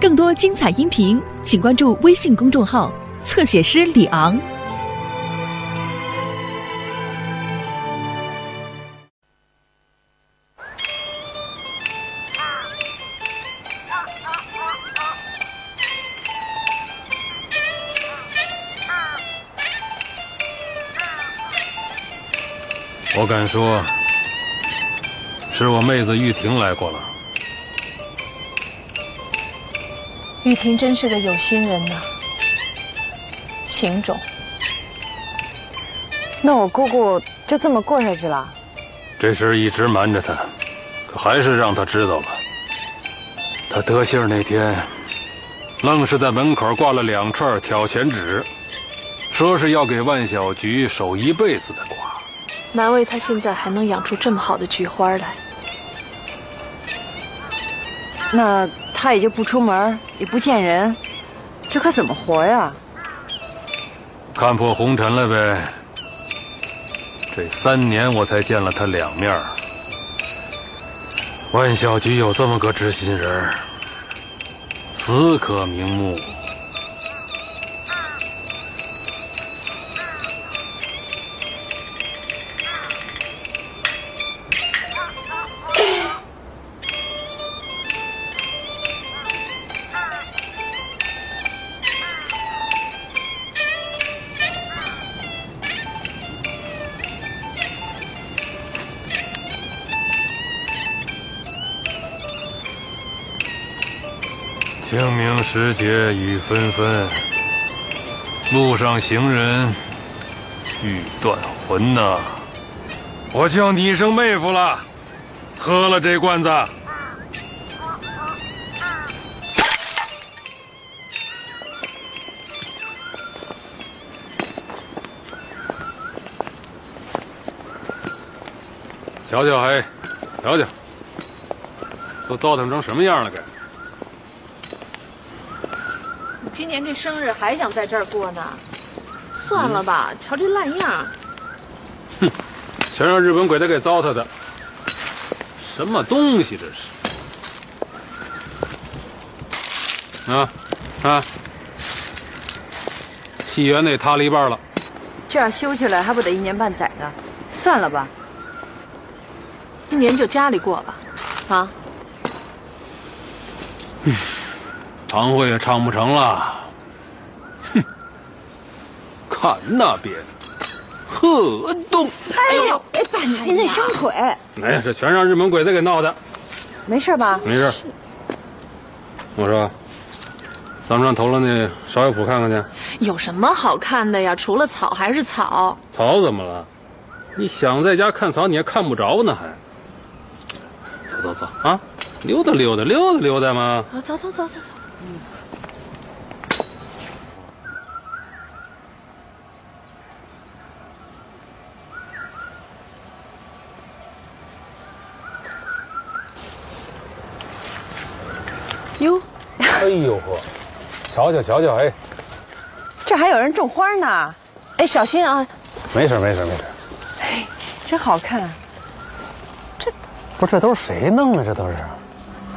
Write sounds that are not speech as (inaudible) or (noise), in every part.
更多精彩音频，请关注微信公众号“侧写师李昂”。我敢说，是我妹子玉婷来过了。玉婷真是个有心人呐，情种。那我姑姑就这么过下去了？这事一直瞒着她，可还是让她知道了。她得信儿那天，愣是在门口挂了两串挑钱纸，说是要给万小菊守一辈子的寡。难为她现在还能养出这么好的菊花来。那他也就不出门，也不见人，这可怎么活呀？看破红尘了呗。这三年我才见了他两面。万小菊有这么个知心人，死可瞑目。时节雨纷纷，路上行人欲断魂呐！我叫你一声妹夫了，喝了这罐子。瞧瞧，嘿，瞧瞧，都糟蹋成什么样了？给。今年这生日还想在这儿过呢？算了吧，瞧这烂样。哼，全让日本鬼子给糟蹋的。什么东西这是？啊啊！戏园子也塌了一半了。这样修起来还不得一年半载呢？算了吧。今年就家里过吧。啊。嗯。堂会也唱不成了，哼！看那边，河东。哎呦，哎爸，你那伤腿。哎，这全让日本鬼子给闹的。没事吧？没事。我说，咱们上头了那芍药圃看看去。有什么好看的呀？除了草还是草。草怎么了？你想在家看草，你还看不着呢，还。走走走啊，溜达溜达，溜达溜达嘛。啊，走走走走走。嗯。呦呵，瞧瞧瞧瞧，哎，这还有人种花呢，哎，小心啊！没事没事没事。哎，真好看。这，不是这都是谁弄的？这都是，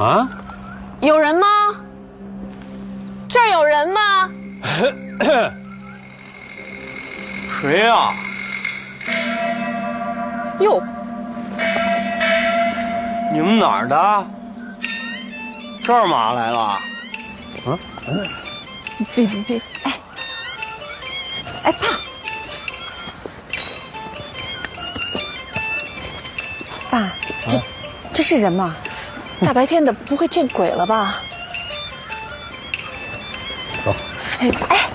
啊？有人吗？这儿有人吗？(coughs) 谁呀？哟，你们哪儿的？这儿嘛来了？啊？别别别！哎，哎爸，爸，这这是人吗？大白天的不会见鬼了吧？走，哎哎，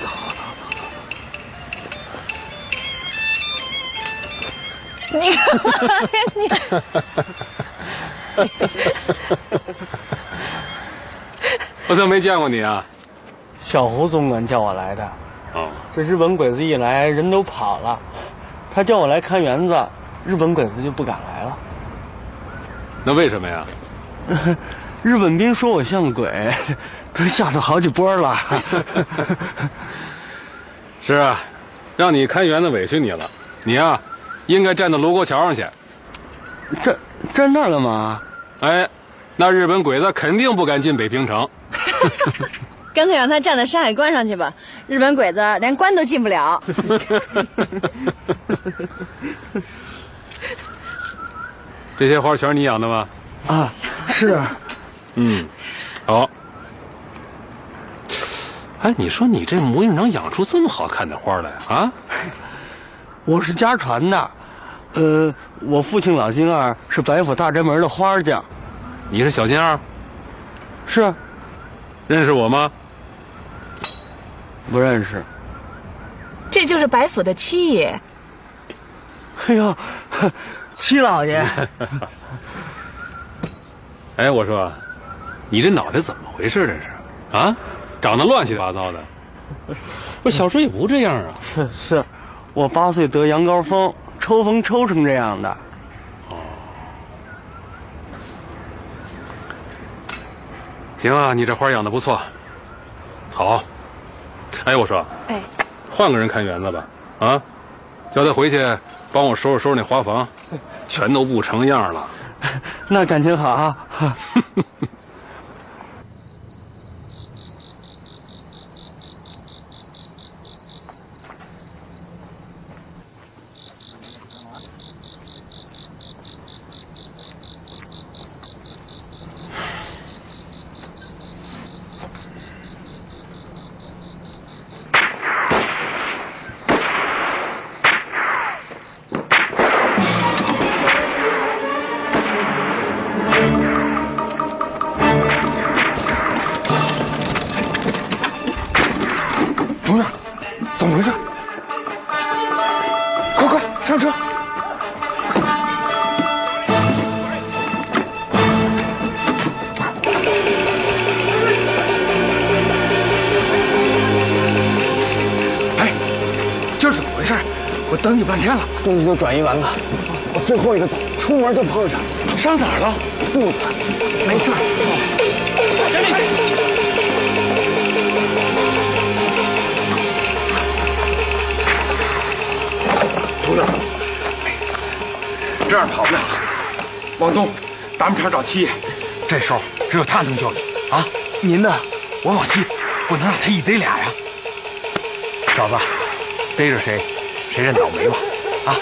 走走走走走。你 (laughs) 你，(laughs) 我怎么没见过你啊？小胡总管叫我来的。哦，这日本鬼子一来，人都跑了。他叫我来看园子，日本鬼子就不敢来了。那为什么呀？(laughs) 日本兵说我像鬼，都吓死好几波了。(laughs) 是啊，让你看园子委屈你了。你啊，应该站到卢沟桥上去。站站那儿干嘛？哎，那日本鬼子肯定不敢进北平城。(laughs) 干脆让他站在山海关上去吧，日本鬼子连关都进不了。(laughs) 这些花全是你养的吗？啊，是。嗯，好。哎，你说你这模样能养出这么好看的花来啊？(laughs) 我是家传的，呃，我父亲老金二是白府大宅门的花匠。你是小金二？是。认识我吗？不认识。这就是白府的七爷。哎呦，(laughs) 七老爷。(laughs) 哎，我说，你这脑袋怎么回事？这是啊？长得乱七八糟的。不，小时候也不这样啊。是 (laughs) 是，我八岁得羊羔疯，抽风抽成这样的。行啊，你这花养的不错。好。哎，我说，哎，换个人看园子吧。啊，叫他回去帮我收拾收拾那花房，全都不成样了。(laughs) 那感情好啊。(laughs) 等你半天了，东西都转移完了，我最后一个走，出门就碰上，上哪儿了？不，没事。这样跑不了，往东，咱们厂找七爷，这时候只有他能救你啊！您呢？我往西，不能让他一逮俩呀。小子，逮着谁？谁认倒霉吧？啊，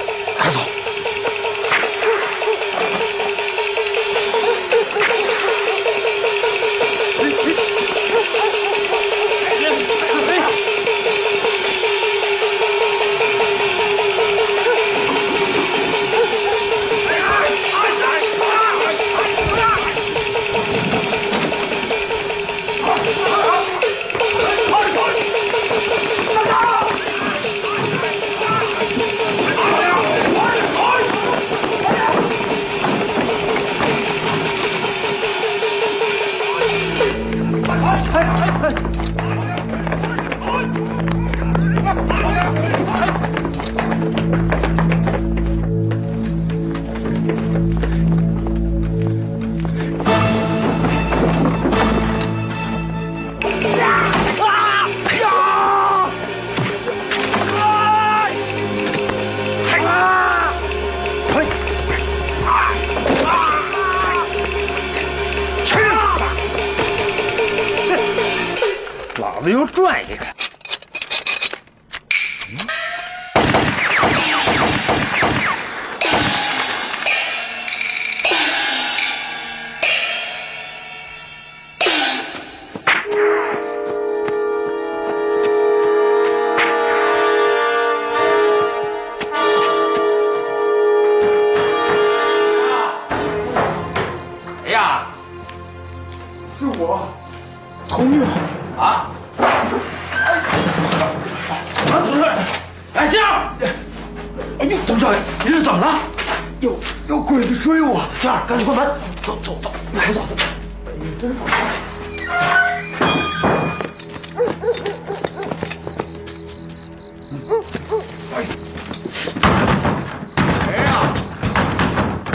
谁呀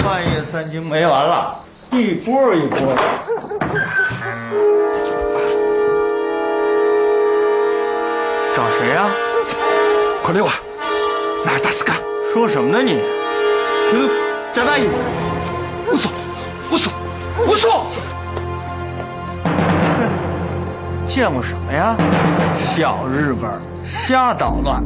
半夜三更没完了一波一波的。找谁呀快溜啊哪有大四干？说什么呢你？嗯贾大爷。我操我操我操见过什么呀？小日本瞎捣乱。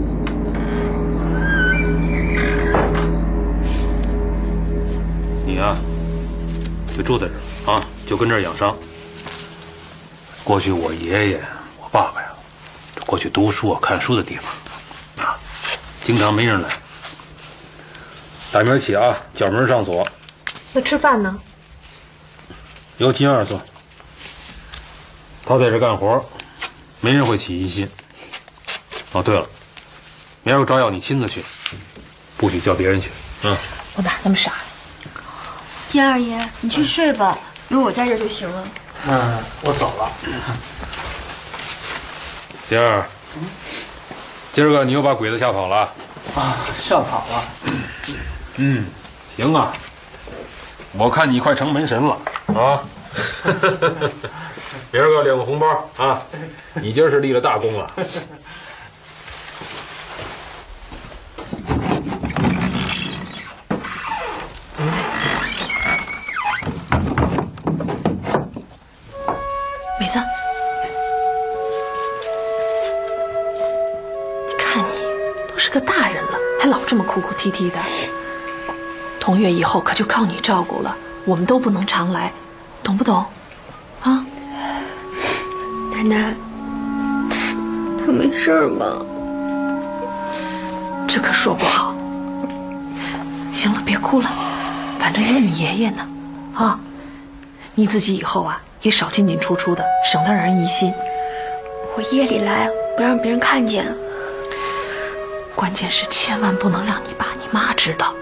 你呀、就住在这儿啊，就跟这儿养伤。过去我爷爷、我爸爸呀，这过去读书啊、看书的地方啊，经常没人来。打明儿起啊，角门上锁，那吃饭呢？由金二做。他在这干活，没人会起疑心。哦，对了，明儿有招药你亲自去，不许叫别人去。嗯，我哪那么傻？丁二爷，你去睡吧，有我在这就行了。嗯，我走了。(clears throat) 金儿，今儿个你又把鬼子吓跑了。啊，吓跑了。(clears throat) 嗯，行啊，我看你快成门神了啊！(laughs) 明儿个领个红包啊！你今儿是立了大功了。啼啼的。同月以后可就靠你照顾了，我们都不能常来，懂不懂？啊？奶奶，他没事儿吧？这可说不好。行了，别哭了，反正有你爷爷呢，啊，你自己以后啊也少进进出出的，省得让人疑心。我夜里来，不让别人看见。关键是千万不能让你爸你妈知道。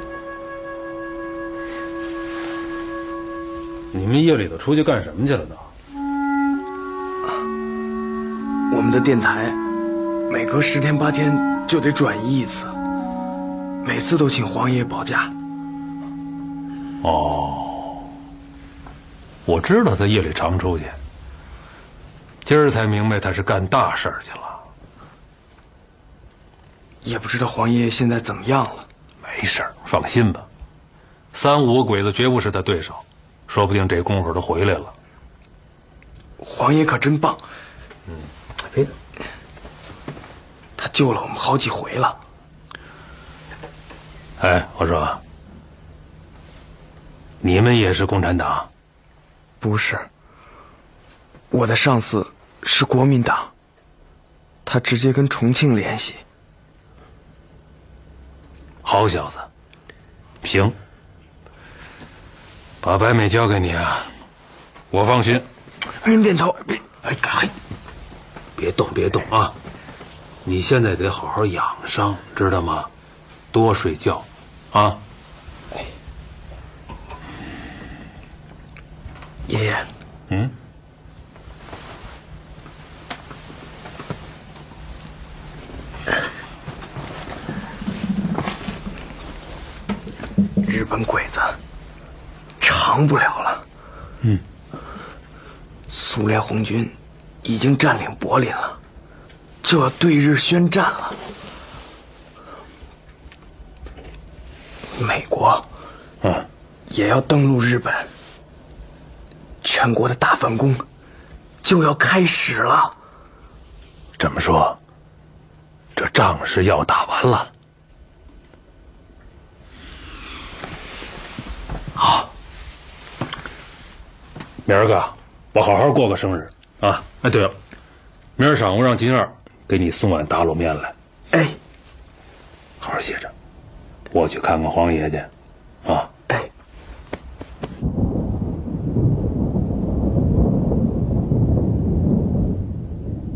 你们夜里头出去干什么去了呢？我们的电台每隔十天八天就得转移一次，每次都请黄爷保驾。哦，我知道他夜里常出去，今儿才明白他是干大事儿去了。也不知道黄爷爷现在怎么样了。没事儿，放心吧，三五个鬼子绝不是他对手，说不定这功夫都回来了。黄爷可真棒，嗯别的，他救了我们好几回了。哎，我说，你们也是共产党？不是，我的上司是国民党，他直接跟重庆联系。好小子，行，把白美交给你啊，我放心。您点头。别，哎，嘿，别动，别动啊！你现在得好好养伤，知道吗？多睡觉，啊！爷爷，嗯，本鬼子长不了了。嗯，苏联红军已经占领柏林了，就要对日宣战了。美国啊，也要登陆日本，全国的大反攻就要开始了。这么说，这仗是要打完了。明儿个我好好过个生日啊！哎，对了，明儿晌午让金二给你送碗打卤面来，哎，好好歇着。我去看看黄爷去，啊。哎，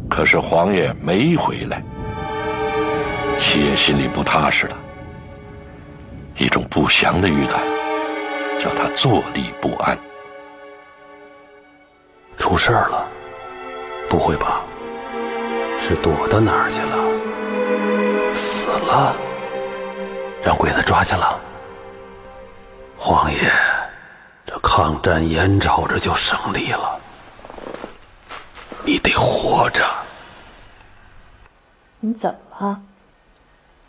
可是黄爷没回来，七爷心里不踏实了，一种不祥的预感叫他坐立不安。出事儿了？不会吧？是躲到哪儿去了？死了？让鬼子抓去了？黄爷，这抗战眼瞅着就胜利了，你得活着。你怎么了？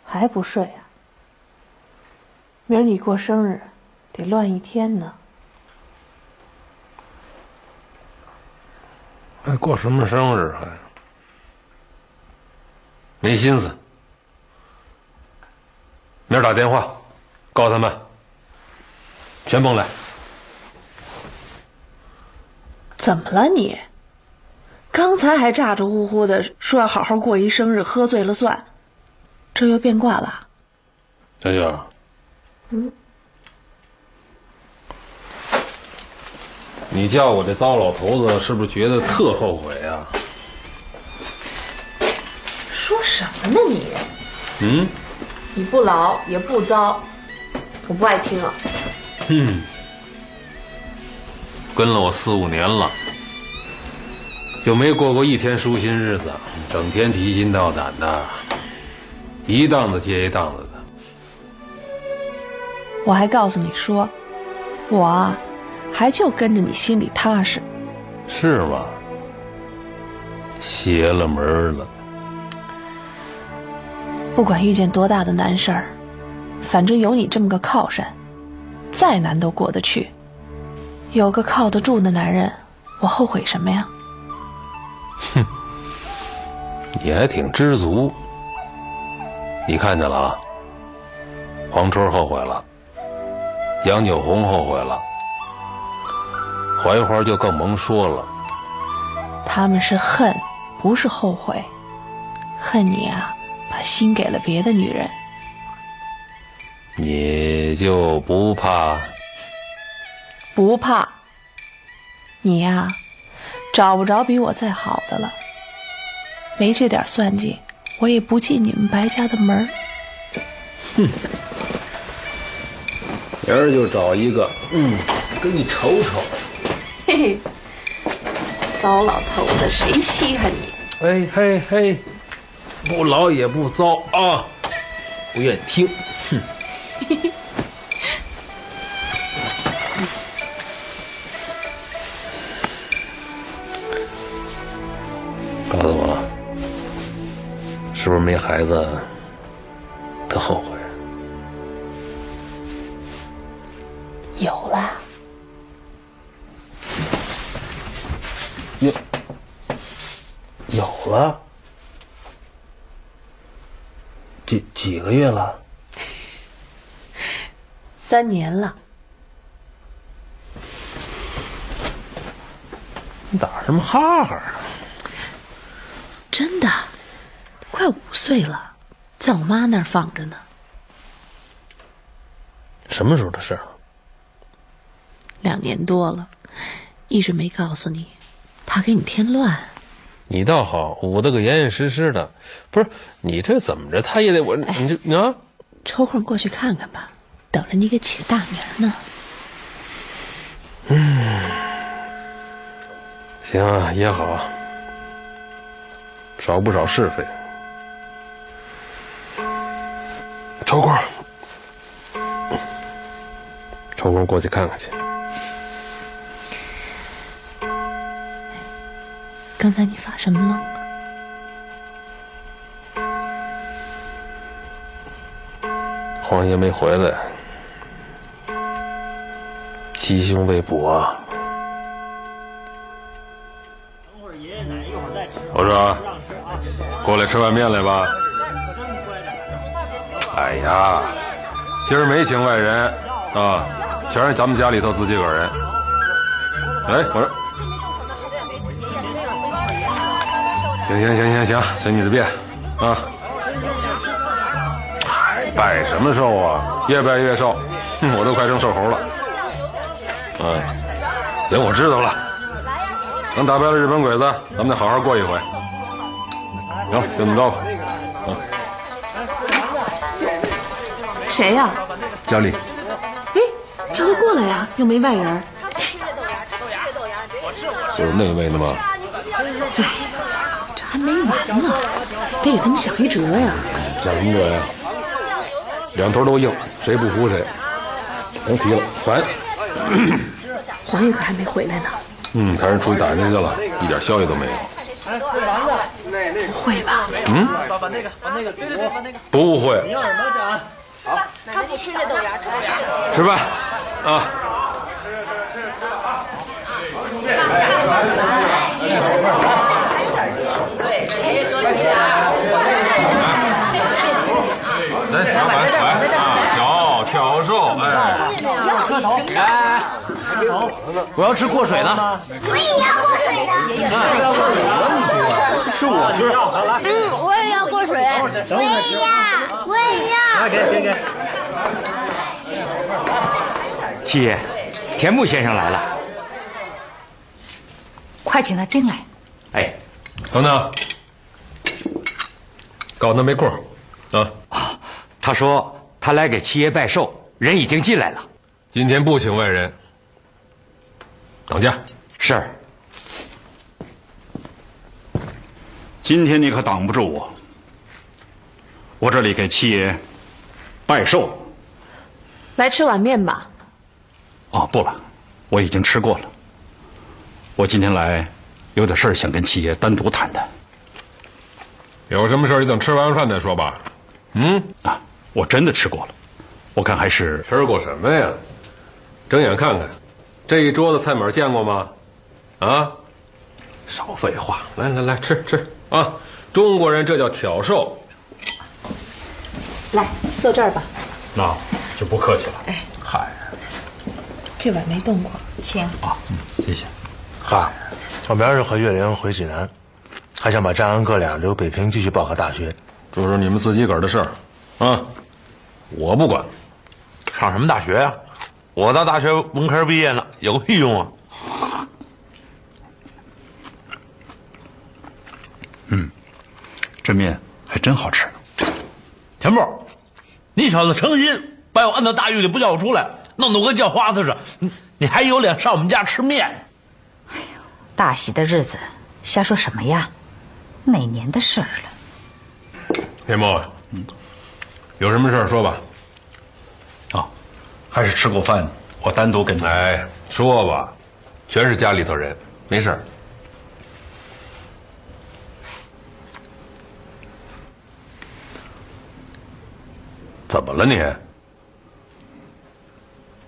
还不睡啊？明儿你过生日，得乱一天呢。还过什么生日还？没心思。明儿打电话，告诉他们，全甭来。怎么了你？刚才还咋咋呼呼的说要好好过一生日，喝醉了算，这又变卦了？小九，嗯，你叫我这糟老头子，是不是觉得特后悔啊？说什么呢你？嗯，你不老也不糟，我不爱听了。嗯，跟了我四五年了，就没过过一天舒心日子，整天提心吊胆的，一档子接一档子的。我还告诉你说，我啊，还就跟着你心里踏实。是吗？邪了门了。不管遇见多大的难事儿，反正有你这么个靠山，再难都过得去。有个靠得住的男人，我后悔什么呀？哼，你还挺知足。你看见了啊？黄春后悔了，杨九红后悔了，槐花就更甭说了。他们是恨，不是后悔。恨你啊！把心给了别的女人，你就不怕？不怕。你呀，找不着比我再好的了。没这点算计，我也不进你们白家的门哼，明儿就找一个，嗯，给你瞅瞅。糟老头子，谁稀罕你？嘿嘿嘿。不老也不糟啊！不愿听，哼！(laughs) 告诉我，是不是没孩子了。几几个月了？(laughs) 三年了。你打什么哈哈啊？真的，快五岁了，在我妈那儿放着呢。什么时候的事？两年多了，一直没告诉你，怕给你添乱。你倒好，捂得个严严实实的。不是你这怎么着？他也得我，你就啊，抽空过去看看吧，等着你给起个大名呢。嗯，行啊，也好，少不少是非。抽空，抽空过去看看去。刚才你发什么愣？黄爷没回来，吉凶未卜啊。等会儿爷爷奶奶一会儿再吃。我说，过来吃碗面来吧。哎呀，今儿没请外人啊，全是咱们家里头自己个人。哎，我说。行行行行行，随你的便，啊！拜什么寿啊？越拜越瘦，我都快成瘦猴了。嗯，行，我知道了。等打败了日本鬼子，咱们再好好过一回。行，就这么着吧。谁呀？佳丽。哎，叫他过来呀，又没外人。就是那位的吗？还没完呢，得给他们想一辙呀！想什么辙呀？两头都硬，谁不服谁？甭提了，烦！(coughs) 黄爷可还没回来呢。嗯，他人出去打听去了，一点消息都没有。不会吧？嗯？把那个，把那个，对对对，把那个。不会。你要什么讲？好，他不吃这豆芽，吃豆芽。吃饭，啊。来，老板，来啊，挑挑寿，哎，磕头，来，磕头，我要吃过水的。我也要过水的。是我吃。嗯，我也要过水。我也要，我也要。来，给给给。七爷，田木先生来了。快请他进来。哎，等等，搞那没空啊。他说他来给七爷拜寿，人已经进来了。今天不请外人，当家。是。今天你可挡不住我。我这里给七爷拜寿。来吃碗面吧。哦，不了，我已经吃过了。我今天来，有点事儿想跟七爷单独谈谈。有什么事儿，你等吃完饭再说吧。嗯啊，我真的吃过了，我看还是吃过什么呀？睁眼看看，这一桌子菜码见过吗？啊，少废话，来来来，吃吃啊！中国人这叫挑寿。来，坐这儿吧。那就不客气了。哎，嗨，这碗没动过，请。啊，嗯，谢谢。嗨，我明儿就和岳玲回济南，还想把张安哥俩留北平继续报考大学。这是你们自己个儿的事儿，啊，我不管。上什么大学呀？我到大学文科毕业呢，有个屁用啊！嗯，这面还真好吃。田木，你小子成心把我摁到大狱里不叫我出来，弄得我跟叫花子似的，你你还有脸上我们家吃面？哎呦，大喜的日子，瞎说什么呀？哪年的事儿了？田木，有什么事儿说吧。啊，还是吃过饭，我单独跟你。哎，说吧，全是家里头人，没事儿。怎么了你？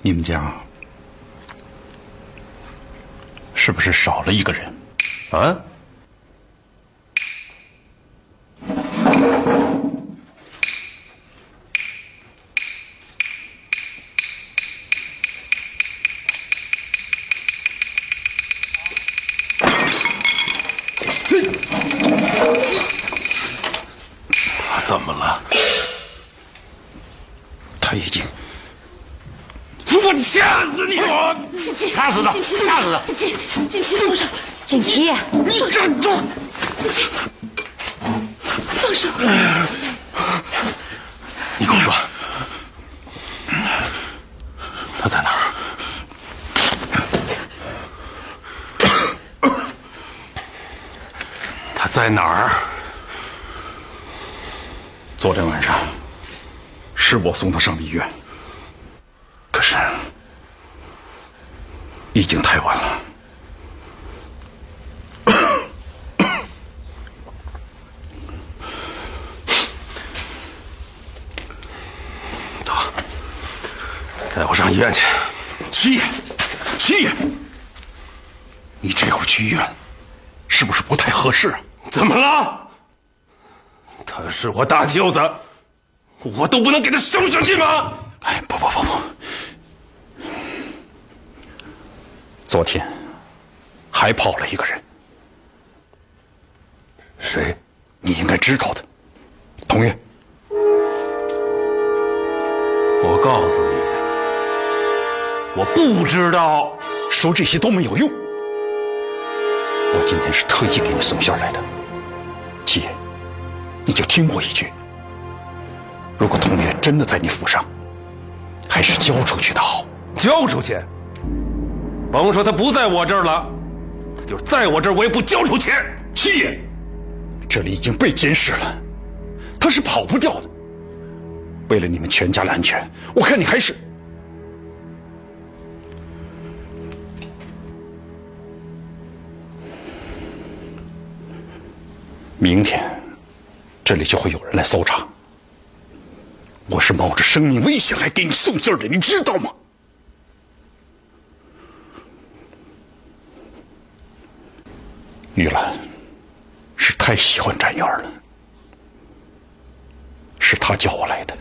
你们家是不是少了一个人？啊？掐死他！掐死他！锦旗，锦旗送上。锦旗，你站住！锦旗，放手！你跟我说，他在哪儿？他在哪儿？昨天晚上是我送他上医院，可是已经太晚了。(coughs) 带我上医院去。七爷，七爷，你这会儿去医院，是不是不太合适啊？怎么了？他是我大舅子，我都不能给他送上去吗？哎，不不不不，昨天还跑了一个人，谁？你应该知道的，童月。我告诉你，我不知道，说这些都没有用。我今天是特意给你送信来的，七爷，你就听我一句。如果童月真的在你府上，还是交出去的好。交出去？甭说他不在我这儿了，他就在我这儿，我也不交出钱。七爷，这里已经被监视了，他是跑不掉的。为了你们全家的安全，我看你还是……明天，这里就会有人来搜查。我是冒着生命危险来给你送信的，你知道吗？玉兰是太喜欢展元了，是他叫我来的。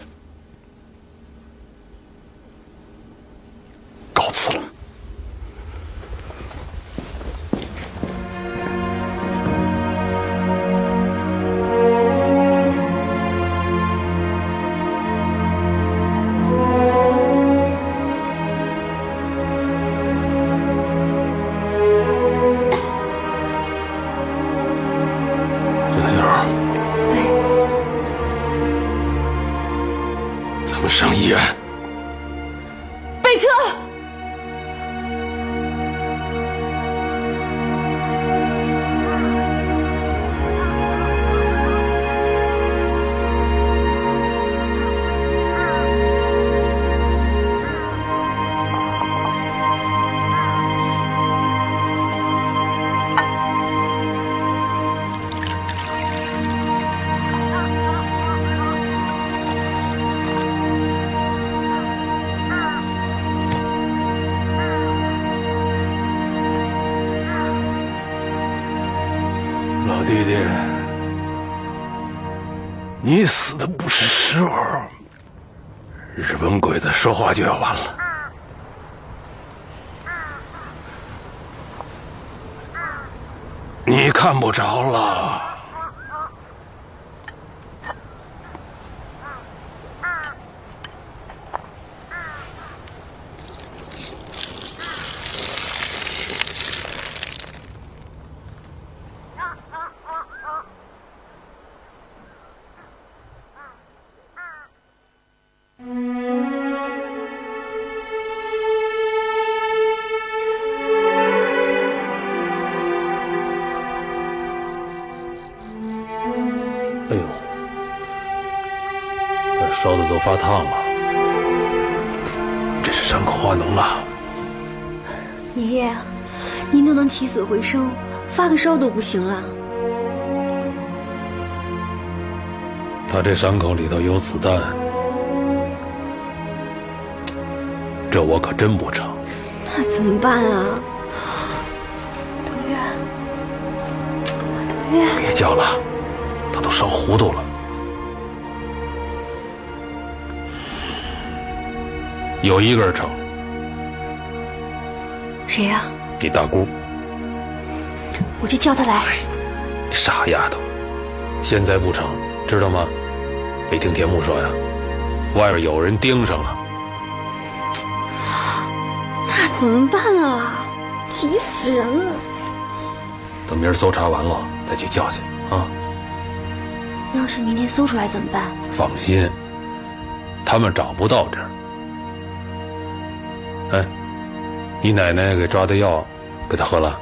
你死的不是时候，日本鬼子说话就要完了。你看不着了。起死回生，发个烧都不行了。他这伤口里头有子弹，这我可真不成。那怎么办啊？董月，董月，别叫了，他都烧糊涂了。有一个人成，谁呀、你大姑。我就叫他来。傻丫头，现在不成，知道吗？没听田木说呀，外边有人盯上了。那怎么办啊？急死人了！等明儿搜查完了再去叫去啊。要是明天搜出来怎么办？放心，他们找不到这儿。哎，你奶奶给抓的药，给他喝了？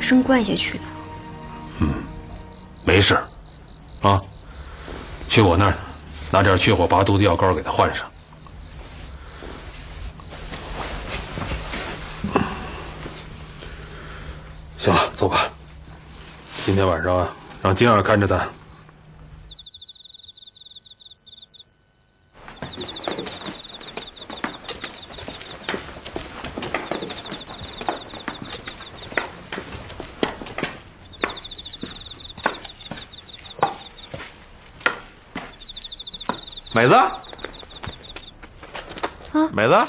生灌下去嗯。没事，啊，去我那儿拿点去火拔毒的药膏给他换上。行了，走吧。今天晚上啊，让金儿看着他。美子，啊，美子，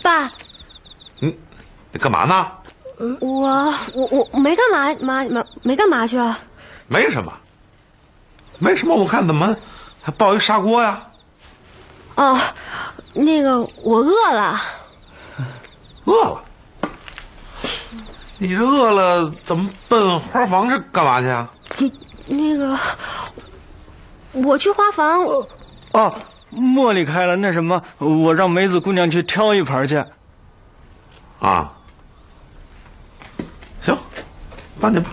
爸，你你干嘛呢？我我我没干嘛妈妈没干嘛去啊？没什么，没什么。我看怎么还抱一砂锅呀？哦，那个我饿了。饿了？你这饿了怎么奔花房是干嘛去啊？那个，我去花房。哦，茉莉开了，那什么，我让梅子姑娘去挑一盘去。啊，行，办去吧。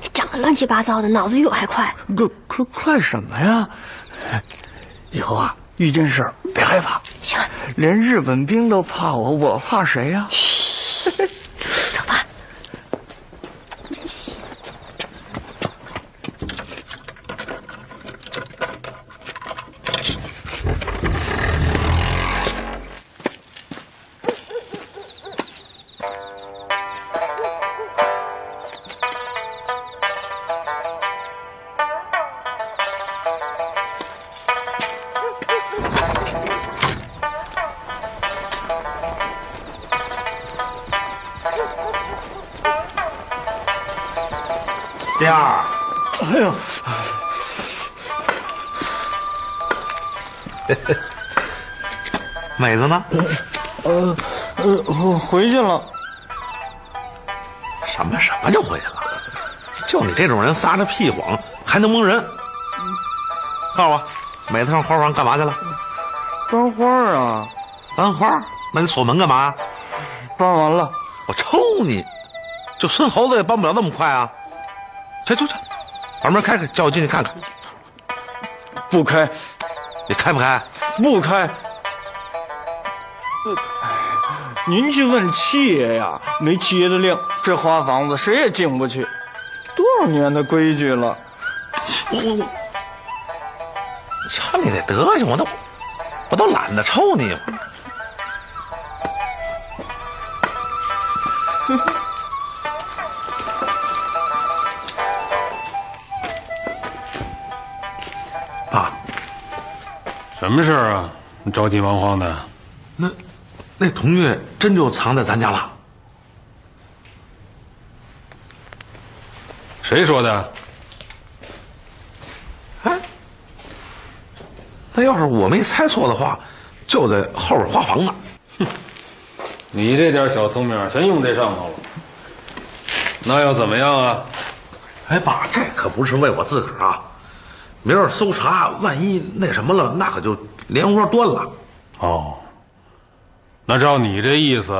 你长得乱七八糟的，脑子比我还快。快快快什么呀？以后啊，遇见事儿别害怕。行了，连日本兵都怕我，我怕谁呀、走 (laughs) 妹子呢？呃呃，回去了。什么什么就回去了？就你这种人撒着屁谎还能蒙人？告诉我，美子上花房干嘛去了？搬花啊！搬花？那你锁门干嘛？搬完了。我抽你！就孙猴子也搬不了那么快啊！去去去，把门开开，叫我进去看看。不开。你开不开？不开。您去问七爷呀，没七爷的令，这花房子谁也进不去。多少年的规矩了。我我我，瞧你那德行，我都我都懒得抽你。么事儿啊？你着急忙慌的。那那童月真就藏在咱家了？谁说的？哎，那要是我没猜错的话，就在后边花房呢。哼，你这点小聪明全用这上头了。那又怎么样啊？哎，爸，这可不是为我自个儿啊。明儿搜查，万一那什么了，那可就连窝端了。哦，那照你这意思，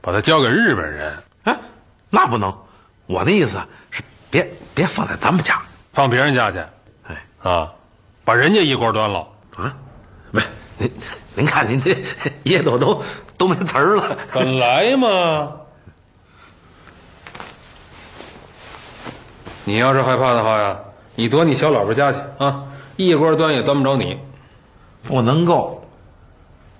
把它交给日本人？哎，那不能。我的意思是，别别放在咱们家，放别人家去。哎，啊，把人家一锅端了。啊，没，您您看您这 (laughs) 噎得都都没词儿了。本来嘛，你要是害怕的话呀。你躲你小老婆家去啊！一锅端也端不着你，不能够。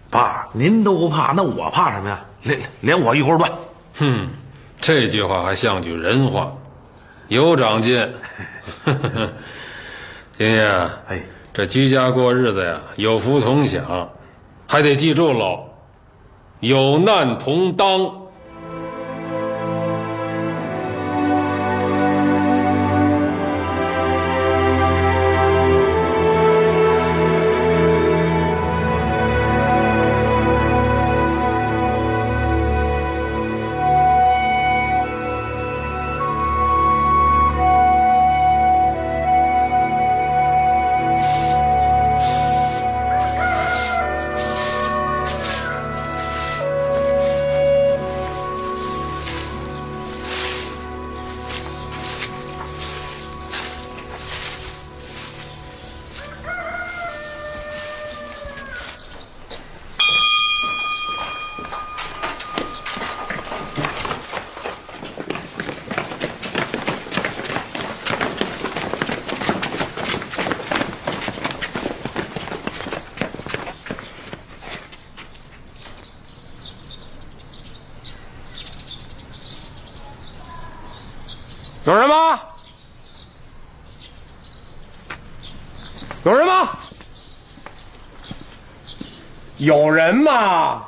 爸，您都不怕，那我怕什么呀？连连我一锅端。哼，这句话还像句人话，有长进。(laughs) 金爷，哎，这居家过日子呀，有福同享，还得记住喽，有难同当。有人吗？有人吗？有人吗？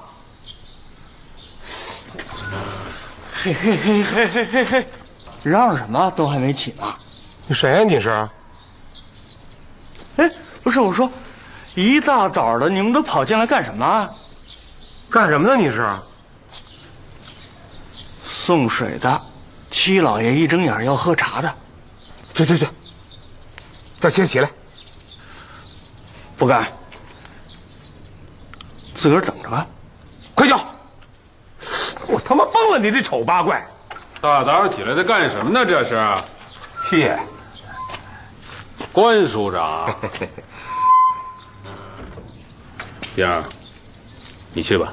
嘿嘿嘿嘿嘿嘿嘿，嚷什么？都还没起呢。你谁呀？你是？哎，不是我说，一大早的你们都跑进来干什么？干什么呢？你是？送水的。七老爷一睁眼要喝茶的，去去去，叫先起来。不敢，自个儿等着吧。快叫！我他妈崩了！你这丑八怪！大早上起来在干什么呢？这是？七爷，关署长，(laughs) 燕儿，你去吧。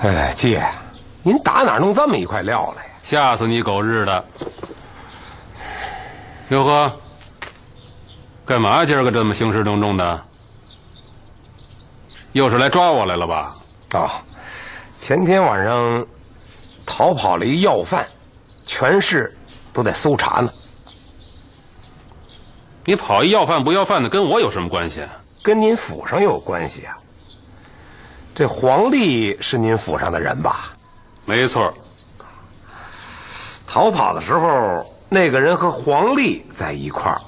哎，季爷，您打哪弄这么一块料来呀？吓死你狗日的！哟呵，干嘛今儿个这么兴师动众的？又是来抓我来了吧？哦，前天晚上逃跑了一要犯，全市都在搜查呢。你跑一要饭不要饭的，跟我有什么关系？跟您府上有关系啊。这黄历是您府上的人吧？没错。逃跑的时候，那个人和黄历在一块儿。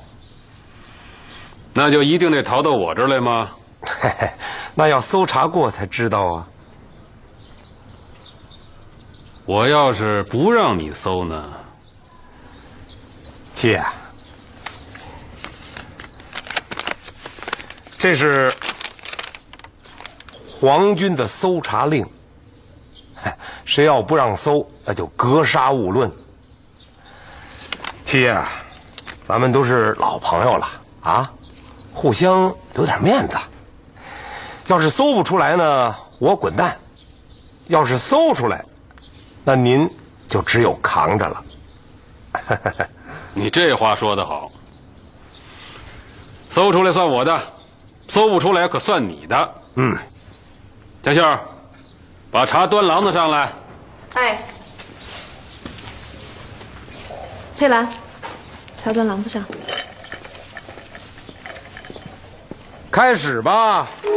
那就一定得逃到我这儿来吗？嘿嘿，那要搜查过才知道啊。我要是不让你搜呢？姐，这是皇军的搜查令。(laughs) 谁要不让搜，那就格杀勿论。七爷，咱们都是老朋友了啊，互相留点面子。要是搜不出来呢，我滚蛋；要是搜出来，那您就只有扛着了。(laughs) 你这话说得好，搜出来算我的，搜不出来可算你的。嗯，江秀，把茶端廊子上来。哎，佩兰，茶端廊子上。开始吧。咱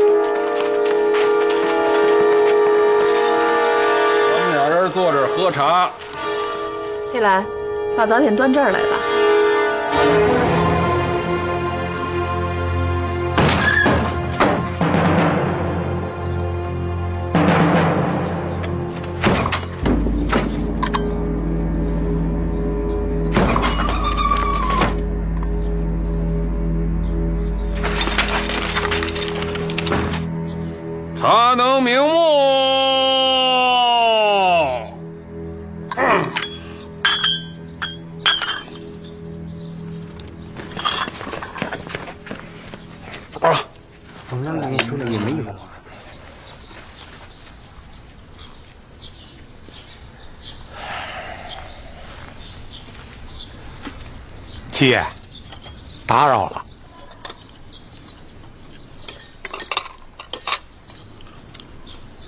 们俩人坐这儿喝茶。佩兰，把早点端这儿来吧。七爷，打扰了。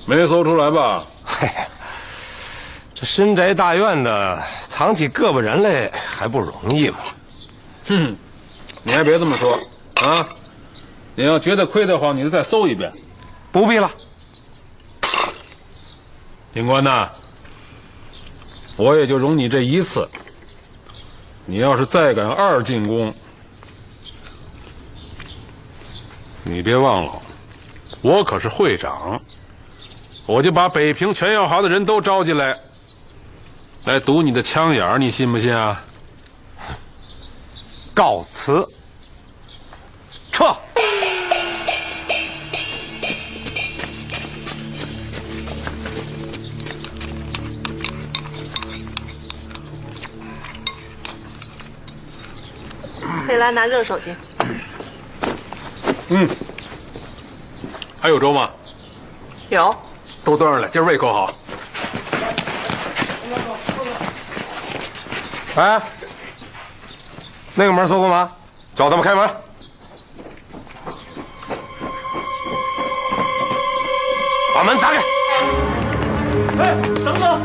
没搜出来吧？嘿，这深宅大院的，藏起个把人来还不容易吗？哼，你还别这么说啊！你要觉得亏得慌，你就再搜一遍。不必了。警官呐，我也就容你这一次。你要是再敢二进宫，你别忘了，我可是会长。我就把北平全药行的人都招进来，来堵你的枪眼儿，你信不信啊？告辞，撤。佩兰拿热手巾。嗯，还有粥吗？有。都端上来，今儿胃口好。哎，那个门搜过吗？找他们开门。把门砸开。哎，等等，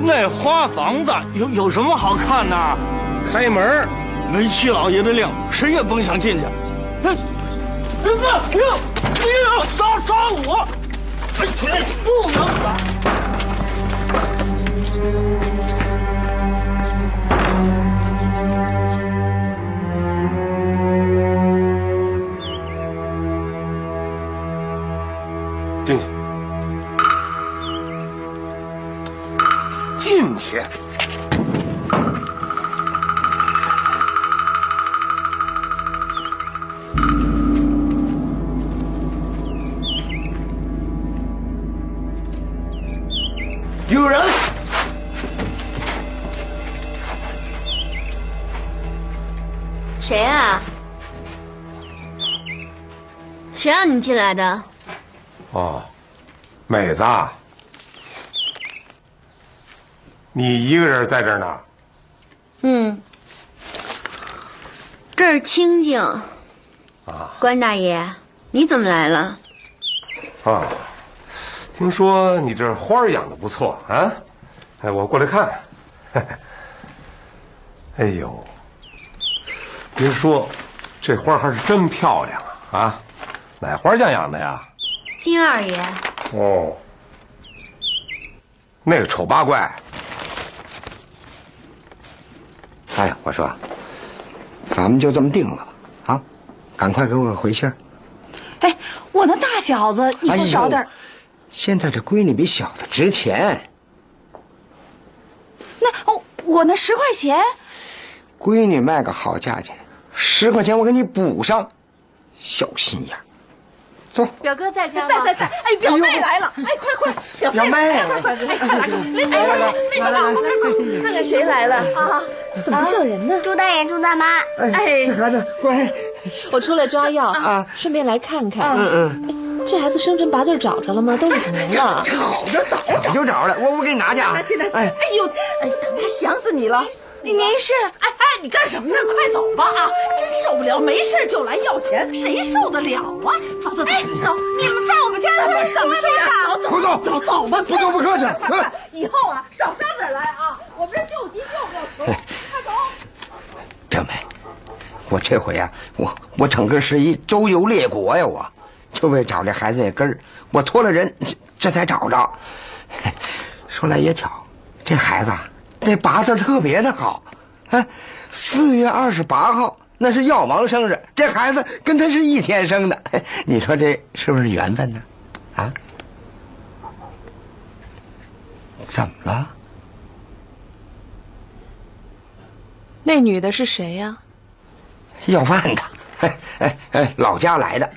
那花房子有有什么好看的？开门，没七老爷的令，谁也甭想进去。哎，不不要，不要杀杀我！哎，不能打！进去，进去。谁让你进来的？哦，美子，你一个人在这儿呢？嗯，这儿清静。啊，关大爷，你怎么来了？啊，听说你这花儿养的不错啊？哎，我过来看。(laughs) 哎呦，别说，这花还是真漂亮啊！啊，哪花匠养的呀？金二爷。哦，那个丑八怪，哎呀，我说，咱们就这么定了吧？啊，赶快给我个回信儿。哎，我那大小子，你不找点儿。现在这闺女比小的值钱。那哦，我那十块钱，闺女卖个好价钱，十块钱我给你补上，小心眼儿。走，表哥在家吗？在在在。哎，表妹来了！哎，快快，表表妹快快，哎，快来，来来来，那个后边走，看看谁来了啊？怎么不叫人呢？朱大爷，朱大妈。哎，这孩子乖。我出来抓药啊，顺便来看看。嗯嗯。这孩子生辰八字找着了吗？都两年了。找着早就找着了，我我给你拿去啊。拿去拿。哎，哎呦，哎，大妈想死你了。您是？哎哎，你干什么呢？快走吧啊！真受不了，没事就来要钱，谁受得了啊？走走走，走！你们在我们家怎么什么呀？走走走走吧，不走不客气。以后啊，少上这儿来啊！我们这救急救不了穷，快走。表妹，我这回啊，我我整个是一周游列国呀！我就为找这孩子这根儿，我托了人，这才找着。(laughs) 说来也巧，这孩子。那八字特别的好，哎，四月二十八号那是药王生日，这孩子跟他是一天生的，(laughs) 你说这是不是缘分呢？啊？怎么了？那女的是谁呀？要饭的，哎哎哎，老家来的。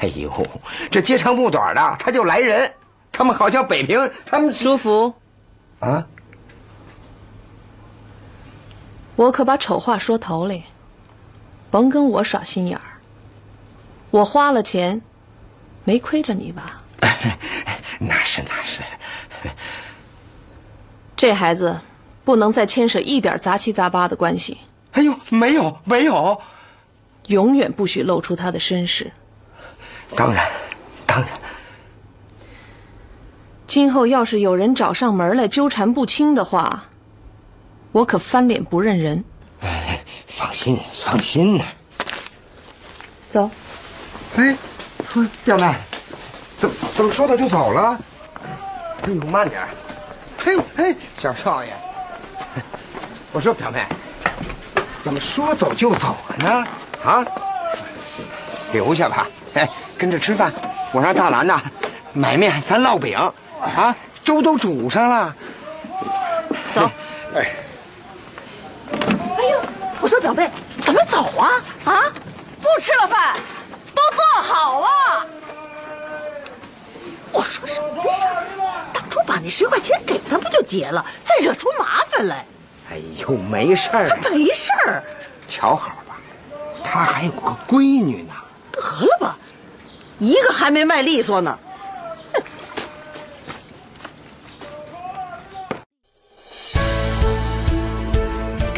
哎呦，这接长不短的，他就来人。他们好像北平，他们舒服啊。我可把丑话说头里，甭跟我耍心眼儿。我花了钱，没亏着你吧？那 (laughs) 是那是。(laughs) 这孩子不能再牵扯一点杂七杂八的关系。哎呦，没有没有，永远不许露出他的身世。当然，当然。今后要是有人找上门来纠缠不清的话。我可翻脸不认人。哎，放心，放心呐。走。哎，表妹，怎怎么说走就走了？哎呦，慢点。哎呦，哎，小少爷。我说表妹，怎么说走就走了呢？啊？留下吧。哎，跟着吃饭。我让大兰呐买面，咱烙饼。啊，粥都煮上了。走。哎。我说表妹，咱们走啊？啊，不吃了饭，都做好了。我说什么事当初把那十块钱给他不就结了，再惹出麻烦来？哎呦，没事儿，没事儿，瞧好吧，他还有个闺女呢。得了吧，一个还没卖利索呢。